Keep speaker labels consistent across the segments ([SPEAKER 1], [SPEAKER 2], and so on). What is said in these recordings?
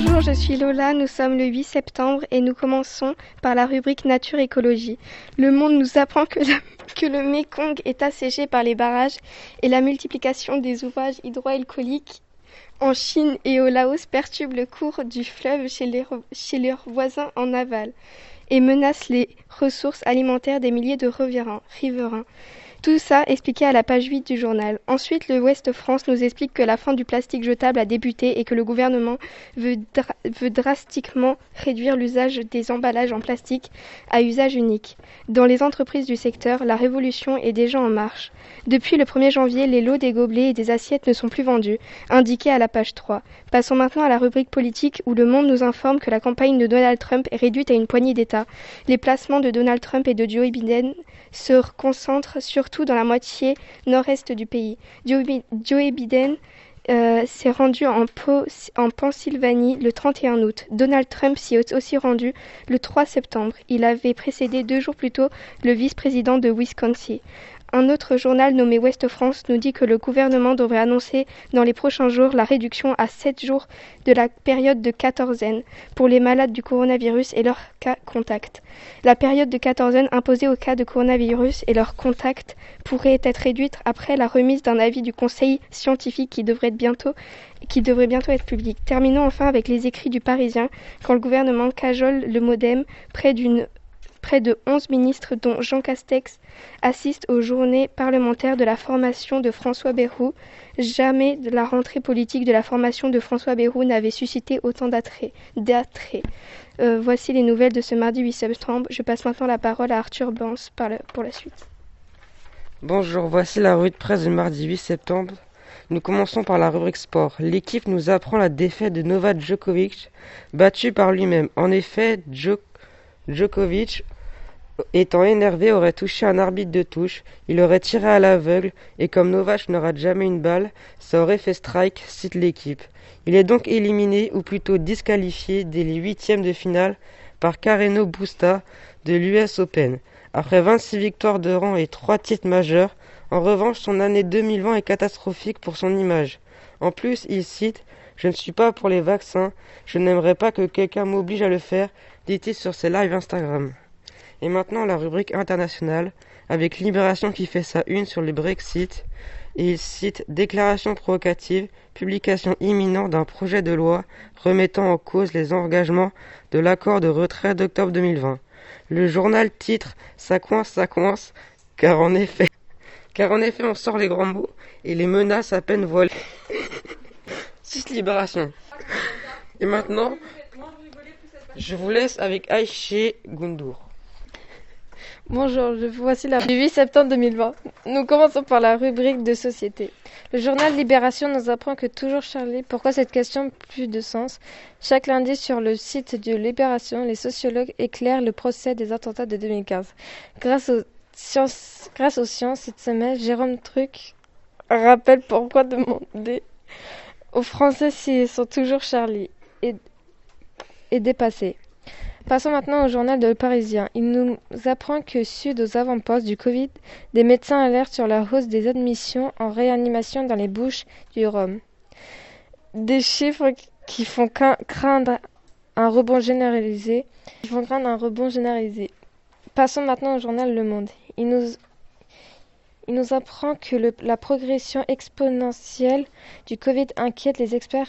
[SPEAKER 1] Bonjour, je suis Lola, nous sommes le 8 septembre et nous commençons par la rubrique Nature Écologie. Le monde nous apprend que, le Mekong est asséché par les barrages et la multiplication des ouvrages hydroalcooliques en Chine et au Laos perturbe le cours du fleuve chez leurs voisins en aval et menace les ressources alimentaires des milliers de riverains. Tout ça expliqué à la page 8 du journal. Ensuite, le Ouest France nous explique que la fin du plastique jetable a débuté et que le gouvernement veut, drastiquement réduire l'usage des emballages en plastique à usage unique. Dans les entreprises du secteur, la révolution est déjà en marche. Depuis le 1er janvier, les lots des gobelets et des assiettes ne sont plus vendus, indiqué à la page 3. Passons maintenant à la rubrique politique où le monde nous informe que la campagne de Donald Trump est réduite à une poignée d'États. Les placements de Donald Trump et de Joe Biden se concentrent surtout dans la moitié nord-est du pays. Joe, Biden euh, s'est rendu en, en, Pennsylvanie le 31 août. Donald Trump s'y est aussi rendu le 3 septembre. Il avait précédé deux jours plus tôt le vice-président de Wisconsin. Un autre journal nommé Ouest France nous dit que le gouvernement devrait annoncer dans les prochains jours la réduction à 7 jours de la période de quatorzaine pour les malades du coronavirus et leurs cas contacts. La période de quatorzaine imposée aux cas de coronavirus et leurs contacts pourrait être réduite après la remise d'un avis du conseil scientifique qui devrait, bientôt, qui devrait bientôt être public. Terminons enfin avec les écrits du Parisien quand le gouvernement cajole le modem près d'une Près de onze ministres, dont Jean Castex, assistent aux journées parlementaires de la formation de François Bayrou. Jamais la rentrée politique de la formation de François Bayrou n'avait suscité autant d'attrait. Euh, voici les nouvelles de ce mardi 8 septembre. Je passe maintenant la parole à Arthur Bans pour la suite.
[SPEAKER 2] Bonjour, voici la rue de presse du mardi 8 septembre. Nous commençons par la rubrique sport. L'équipe nous apprend la défaite de Novak Djokovic, battu par lui-même. En effet, Djokovic étant énervé, aurait touché un arbitre de touche, il aurait tiré à l'aveugle, et comme Novak n'aura jamais une balle, ça aurait fait strike, cite l'équipe. Il est donc éliminé, ou plutôt disqualifié, dès les huitièmes de finale par Carreno Busta de l'US Open. Après 26 victoires de rang et 3 titres majeurs, en revanche, son année 2020 est catastrophique pour son image. En plus, il cite Je ne suis pas pour les vaccins, je n'aimerais pas que quelqu'un m'oblige à le faire, dit-il sur ses lives Instagram. Et maintenant la rubrique internationale, avec Libération qui fait sa une sur le Brexit, et il cite Déclaration provocative, publication imminente d'un projet de loi remettant en cause les engagements de l'accord de retrait d'octobre 2020. Le journal titre Ça coince, ça coince, car en effet, car en effet on sort les grands mots et les menaces à peine voilées. Cite Libération. Et maintenant, je vous laisse avec Aïché Goundour.
[SPEAKER 3] Bonjour, je voici la 8 septembre 2020. Nous commençons par la rubrique de société. Le journal Libération nous apprend que toujours Charlie, pourquoi cette question plus de sens? Chaque lundi sur le site de Libération, les sociologues éclairent le procès des attentats de 2015. Grâce aux sciences, grâce aux sciences cette semaine, Jérôme Truc rappelle pourquoi demander aux Français s'ils sont toujours Charlie et, et dépassés. Passons maintenant au journal de Le Parisien. Il nous apprend que, suite aux avant-postes du Covid, des médecins alertent sur la hausse des admissions en réanimation dans les Bouches du Rhum. Des chiffres qui font craindre un rebond généralisé. Passons maintenant au journal Le Monde. Il nous, apprend que la progression exponentielle du Covid inquiète les experts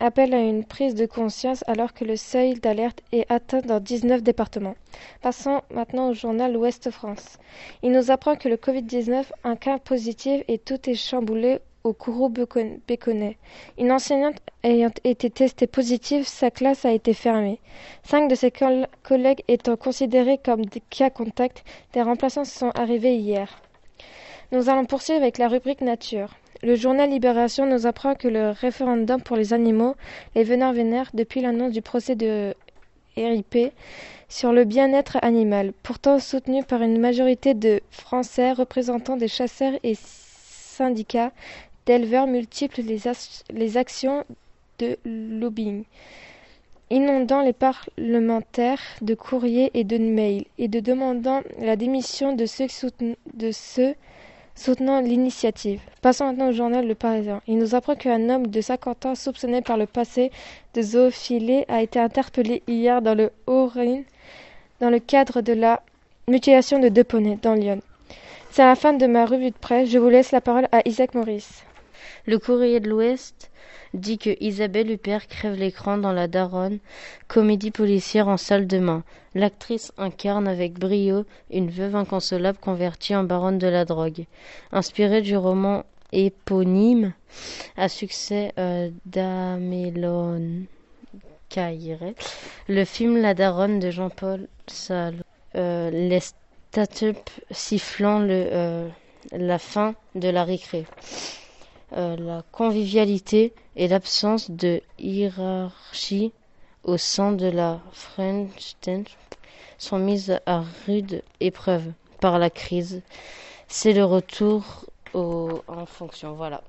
[SPEAKER 3] appelle à une prise de conscience alors que le seuil d'alerte est atteint dans 19 départements. Passons maintenant au journal Ouest France. Il nous apprend que le Covid-19, un cas positif et tout est chamboulé au Kourou Béconnet. Une enseignante ayant été testée positive, sa classe a été fermée. Cinq de ses collègues étant considérés comme des cas contacts, des remplaçants sont arrivés hier. Nous allons poursuivre avec la rubrique nature. Le journal Libération nous apprend que le référendum pour les animaux, les veneurs vénères, depuis l'annonce du procès de RIP sur le bien-être animal, pourtant soutenu par une majorité de Français représentant des chasseurs et syndicats d'éleveurs multiplient les, actions de lobbying inondant les parlementaires de courriers et de mails, et de demandant la démission de ceux soutenant l'initiative. Passons maintenant au journal Le Parisien. Il nous apprend qu'un homme de 50 ans soupçonné par le passé de zoophilie a été interpellé hier dans le Haut-Rhin dans le cadre de la mutilation de deux poneys dans Lyon. C'est la fin de ma revue de presse. Je vous laisse la parole à Isaac Maurice.
[SPEAKER 4] Le courrier de l'Ouest dit que Isabelle Huppert crève l'écran dans La Daronne, comédie policière en salle de main. L'actrice incarne avec brio une veuve inconsolable convertie en baronne de la drogue. Inspirée du roman éponyme à succès euh, Caïret, le film La Daronne de Jean-Paul Sal. Euh, les sifflant euh, la fin de la récré. Euh, la convivialité et l'absence de hiérarchie au sein de la French sont mises à rude épreuve par la crise. C'est le retour en fonction. Voilà.